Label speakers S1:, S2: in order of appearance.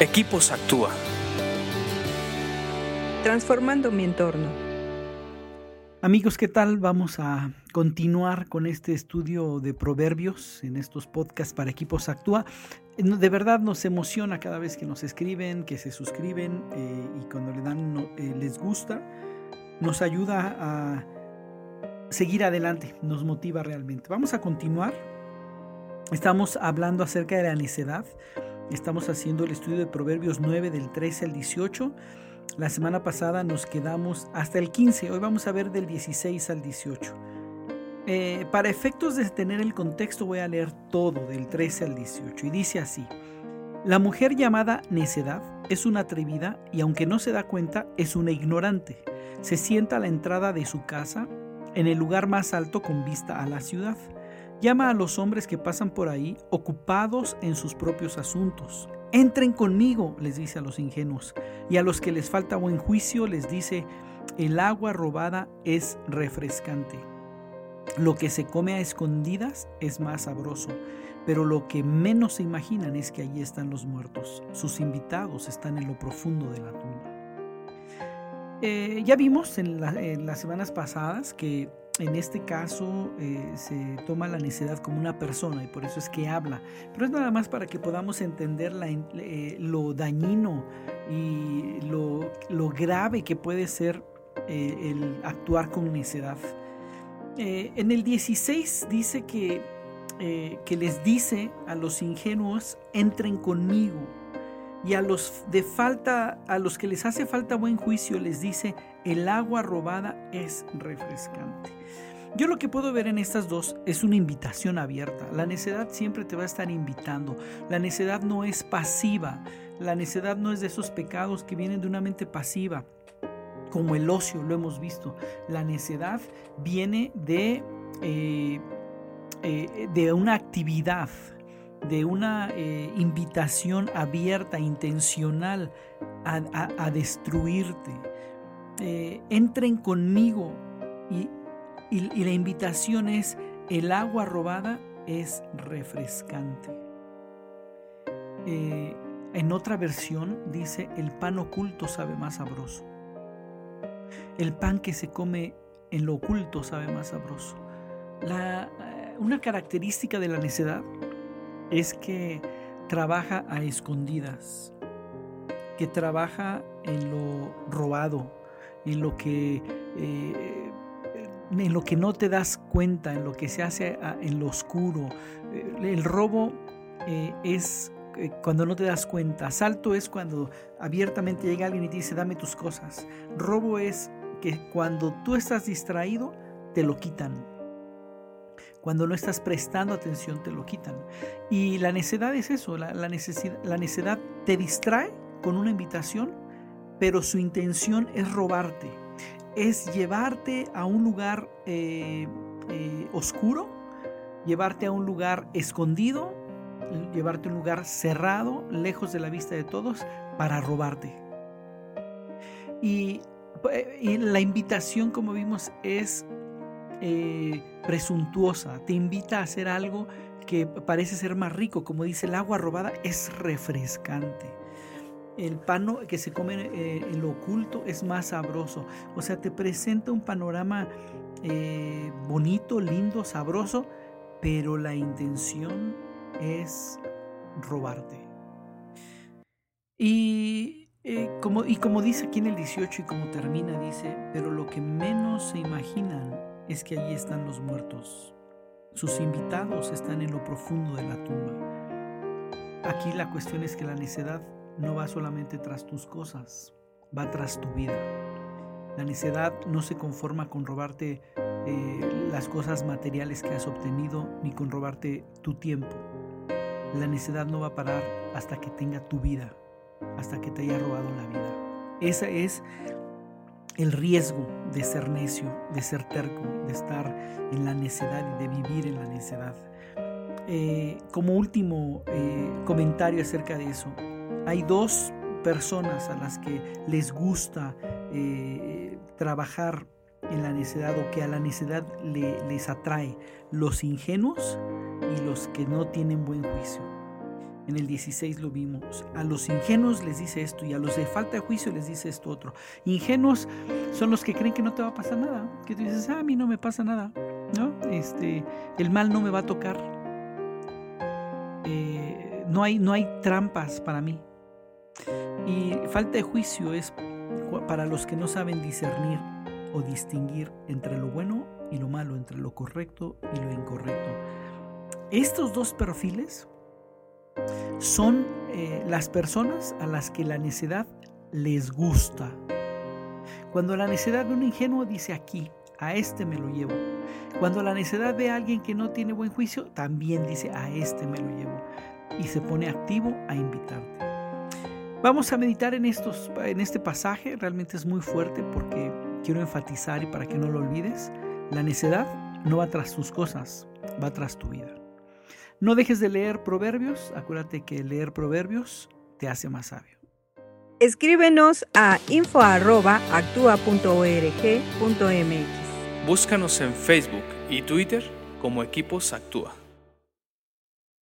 S1: Equipos Actúa.
S2: Transformando mi entorno.
S3: Amigos, ¿qué tal? Vamos a continuar con este estudio de proverbios en estos podcasts para Equipos Actúa. De verdad nos emociona cada vez que nos escriben, que se suscriben eh, y cuando le dan eh, les gusta, nos ayuda a seguir adelante, nos motiva realmente. Vamos a continuar. Estamos hablando acerca de la necedad. Estamos haciendo el estudio de Proverbios 9 del 13 al 18. La semana pasada nos quedamos hasta el 15, hoy vamos a ver del 16 al 18. Eh, para efectos de tener el contexto voy a leer todo del 13 al 18 y dice así. La mujer llamada necedad es una atrevida y aunque no se da cuenta es una ignorante. Se sienta a la entrada de su casa en el lugar más alto con vista a la ciudad. Llama a los hombres que pasan por ahí ocupados en sus propios asuntos. Entren conmigo, les dice a los ingenuos, y a los que les falta buen juicio les dice, el agua robada es refrescante. Lo que se come a escondidas es más sabroso, pero lo que menos se imaginan es que allí están los muertos. Sus invitados están en lo profundo de la tumba. Eh, ya vimos en las semanas pasadas que en este caso eh, se toma la necedad como una persona y por eso es que habla. Pero es nada más para que podamos entender eh, lo dañino y lo, grave que puede ser el actuar con necedad. en el 16 dice que, que les dice a los ingenuos, entren conmigo. Y a los de falta, a los que les hace falta buen juicio, les dice, el agua robada es refrescante. Yo lo que puedo ver en estas dos es una invitación abierta. La necedad siempre te va a estar invitando. La necedad no es pasiva. La necedad no es de esos pecados que vienen de una mente pasiva, como el ocio, lo hemos visto. La necedad viene de, eh, eh, de una actividad, de una eh, invitación abierta, intencional a, destruirte. entren conmigo y y, la invitación es, el agua robada es refrescante. Eh, en otra versión dice, el pan oculto sabe más sabroso. El pan que se come en lo oculto sabe más sabroso. Eh, una característica de la necedad es que trabaja a escondidas, que trabaja en lo robado, en lo que eh, en lo que no te das cuenta, en lo que se hace en lo oscuro. Eh, el robo eh, es cuando no te das cuenta. Asalto es cuando abiertamente llega alguien y te dice, dame tus cosas. Robo es que cuando tú estás distraído, te lo quitan. Cuando no estás prestando atención, te lo quitan. Y la necedad es eso, la, la, la necedad te distrae con una invitación, pero su intención es robarte es llevarte a un lugar eh, eh, oscuro, llevarte a un lugar escondido, llevarte a un lugar cerrado, lejos de la vista de todos, para robarte. Y, la invitación, como vimos, es eh, presuntuosa, te invita a hacer algo que parece ser más rico, como dice el agua robada, es refrescante el pan que se come eh, en lo oculto es más sabroso. O sea, te presenta un panorama eh, bonito, lindo, sabroso, pero la intención es robarte. Y, como, y como dice aquí en el 18 y como termina, dice, pero lo que menos se imaginan es que allí están los muertos. Sus invitados están en lo profundo de la tumba. Aquí la cuestión es que la necedad no va solamente tras tus cosas, va tras tu vida. La necedad no se conforma con robarte eh, las cosas materiales que has obtenido ni con robarte tu tiempo. La necedad no va a parar hasta que tenga tu vida, hasta que te haya robado la vida. Ese es el riesgo de ser necio, de ser terco, de estar en la necedad y de vivir en la necedad. Eh, como último eh, comentario acerca de eso, hay dos personas a las que les gusta eh, trabajar en la necedad o que a la necedad les atrae, los ingenuos y los que no tienen buen juicio. En el 16 lo vimos. A los ingenuos les dice esto y a los de falta de juicio les dice esto otro. Ingenuos son los que creen que no te va a pasar nada. Que tú dices, ah, a mí no me pasa nada. ¿no? Este, el mal no me va a tocar. Eh, no, hay, no hay trampas para mí. Y falta de juicio es para los que no saben discernir o distinguir entre lo bueno y lo malo, entre lo correcto y lo incorrecto. Estos dos perfiles son eh, las personas a las que la necedad les gusta. Cuando la necedad de un ingenuo dice aquí, a este me lo llevo. Cuando la necedad de alguien que no tiene buen juicio, también dice, a este me lo llevo. Y se pone activo a invitarte. Vamos a meditar en, estos, en este pasaje, realmente es muy fuerte porque quiero enfatizar y para que no lo olvides, la necedad no va tras tus cosas, va tras tu vida. No dejes de leer proverbios, acuérdate que leer proverbios te hace más sabio.
S2: Escríbenos a info.actua.org.mx.
S1: Búscanos en Facebook y Twitter como Equipos Actúa.